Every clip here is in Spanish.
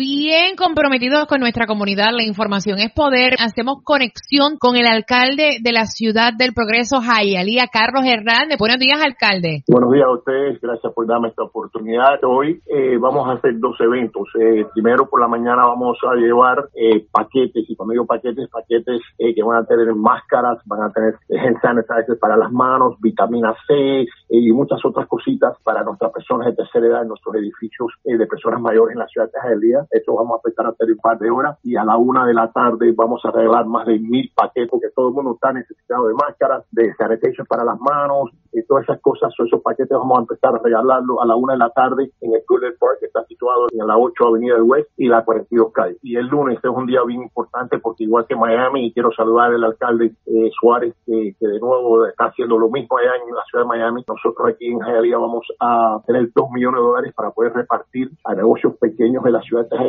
bien comprometidos con nuestra comunidad. La información es poder. Hacemos conexión con el alcalde de la ciudad del progreso, Jayalía, Carlos Hernández. Buenos días, alcalde. Buenos días a ustedes. Gracias por darme esta oportunidad. Hoy eh, vamos a hacer dos eventos. Eh, primero, por la mañana vamos a llevar eh, paquetes, y cuando digo paquetes, paquetes que van a tener máscaras, van a tener sanitizers para las manos, vitamina C y muchas otras cositas para nuestras personas de tercera edad nuestros edificios de personas mayores en la ciudad de Jayalía esto vamos a empezar a hacer un par de horas y a la una de la tarde vamos a regalar más de mil paquetes porque todo el mundo está necesitado de máscaras, de sanitation para las manos y todas esas cosas. Esos paquetes vamos a empezar a regalarlo a la una de la tarde en el Cooler Park que está situado en la 8 Avenida del West y la 42 Calle. Y el lunes es un día bien importante porque igual que Miami, y quiero saludar al alcalde eh, Suárez que, de nuevo está haciendo lo mismo allá en la ciudad de Miami. Nosotros aquí en Hialeah vamos a tener dos millones de dólares para poder repartir a negocios pequeños de la ciudad de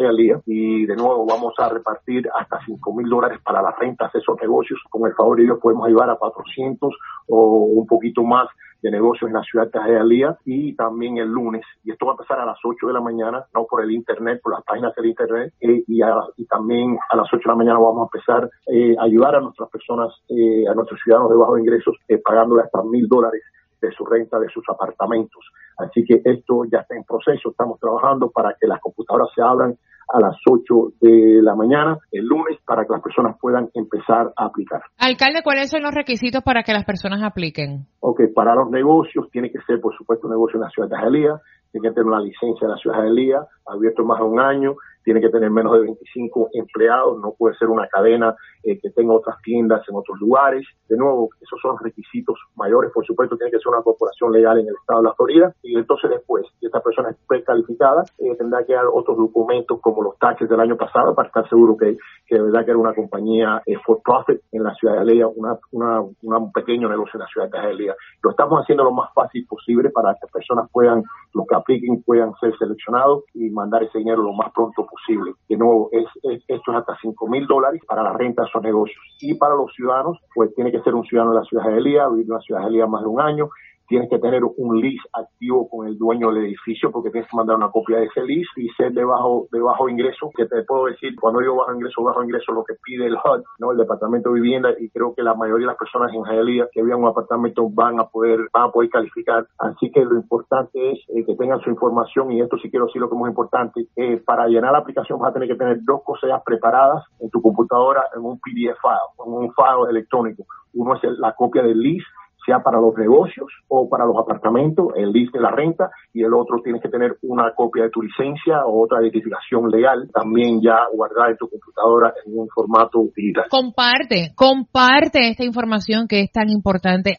y de nuevo vamos a repartir hasta 5 mil dólares para las rentas de esos negocios. Con el favor de ellos podemos ayudar a 400 o un poquito más de negocios en la ciudad de Hialeah y también el lunes. Y esto va a empezar a las 8 de la mañana, no por el internet, por las páginas del internet. Eh, y, y, también a las 8 de la mañana vamos a empezar eh, a ayudar a nuestras personas, eh, a nuestros ciudadanos de bajos ingresos, pagándole hasta mil dólares de su renta de sus apartamentos. Así que esto ya está en proceso, estamos trabajando para que las computadoras se abran a las 8 de la mañana el lunes para que las personas puedan empezar a aplicar. Alcalde, ¿cuáles son los requisitos para que las personas apliquen? Ok, para los negocios tiene que ser, por supuesto, un negocio en la ciudad de Jalía, tiene que tener una licencia de la ciudad de Jalía, abierto más de un año, tiene que tener menos de 25 empleados, no puede ser una cadena eh, que tenga otras tiendas en otros lugares. De nuevo, esos son requisitos mayores, por supuesto, tiene que ser una corporación legal en el estado de la Florida y entonces después, si esta persona es precalificada, eh, tendrá que dar otros documentos como los taxes del año pasado para estar seguro que, que de verdad que era una compañía eh, for profit en la ciudad de Alea, una, una, un pequeño negocio en la ciudad de Alea. Lo estamos haciendo lo más fácil posible para que personas puedan, los que apliquen puedan ser seleccionados y mandar ese dinero lo más pronto posible. De nuevo, es, esto es hasta 5 mil dólares para la renta de esos negocios. Y para los ciudadanos, pues tiene que ser un ciudadano de la ciudad de Elía, vivir en la ciudad de Elía más de un año, tienes que tener un lease activo con el dueño del edificio porque tienes que mandar una copia de ese lease y ser de bajo, de bajo ingreso, que te puedo decir, cuando digo bajo ingreso, bajo ingreso, lo que pide el HUD, ¿no? el Departamento de Vivienda, y creo que la mayoría de las personas en Hialeah que vivan un apartamento van a poder, van a poder calificar. Así que lo importante es eh, que tengan su información, y esto sí quiero decir lo que es muy importante, eh, para llenar la aplicación vas a tener que tener dos cosas preparadas en tu computadora en un PDF file, en un file electrónico. Uno es la copia del lease sea para los negocios o para los apartamentos, el list de la renta, y el otro tienes que tener una copia de tu licencia o otra identificación legal, también ya guardada en tu computadora en un formato digital. Comparte, comparte esta información que es tan importante.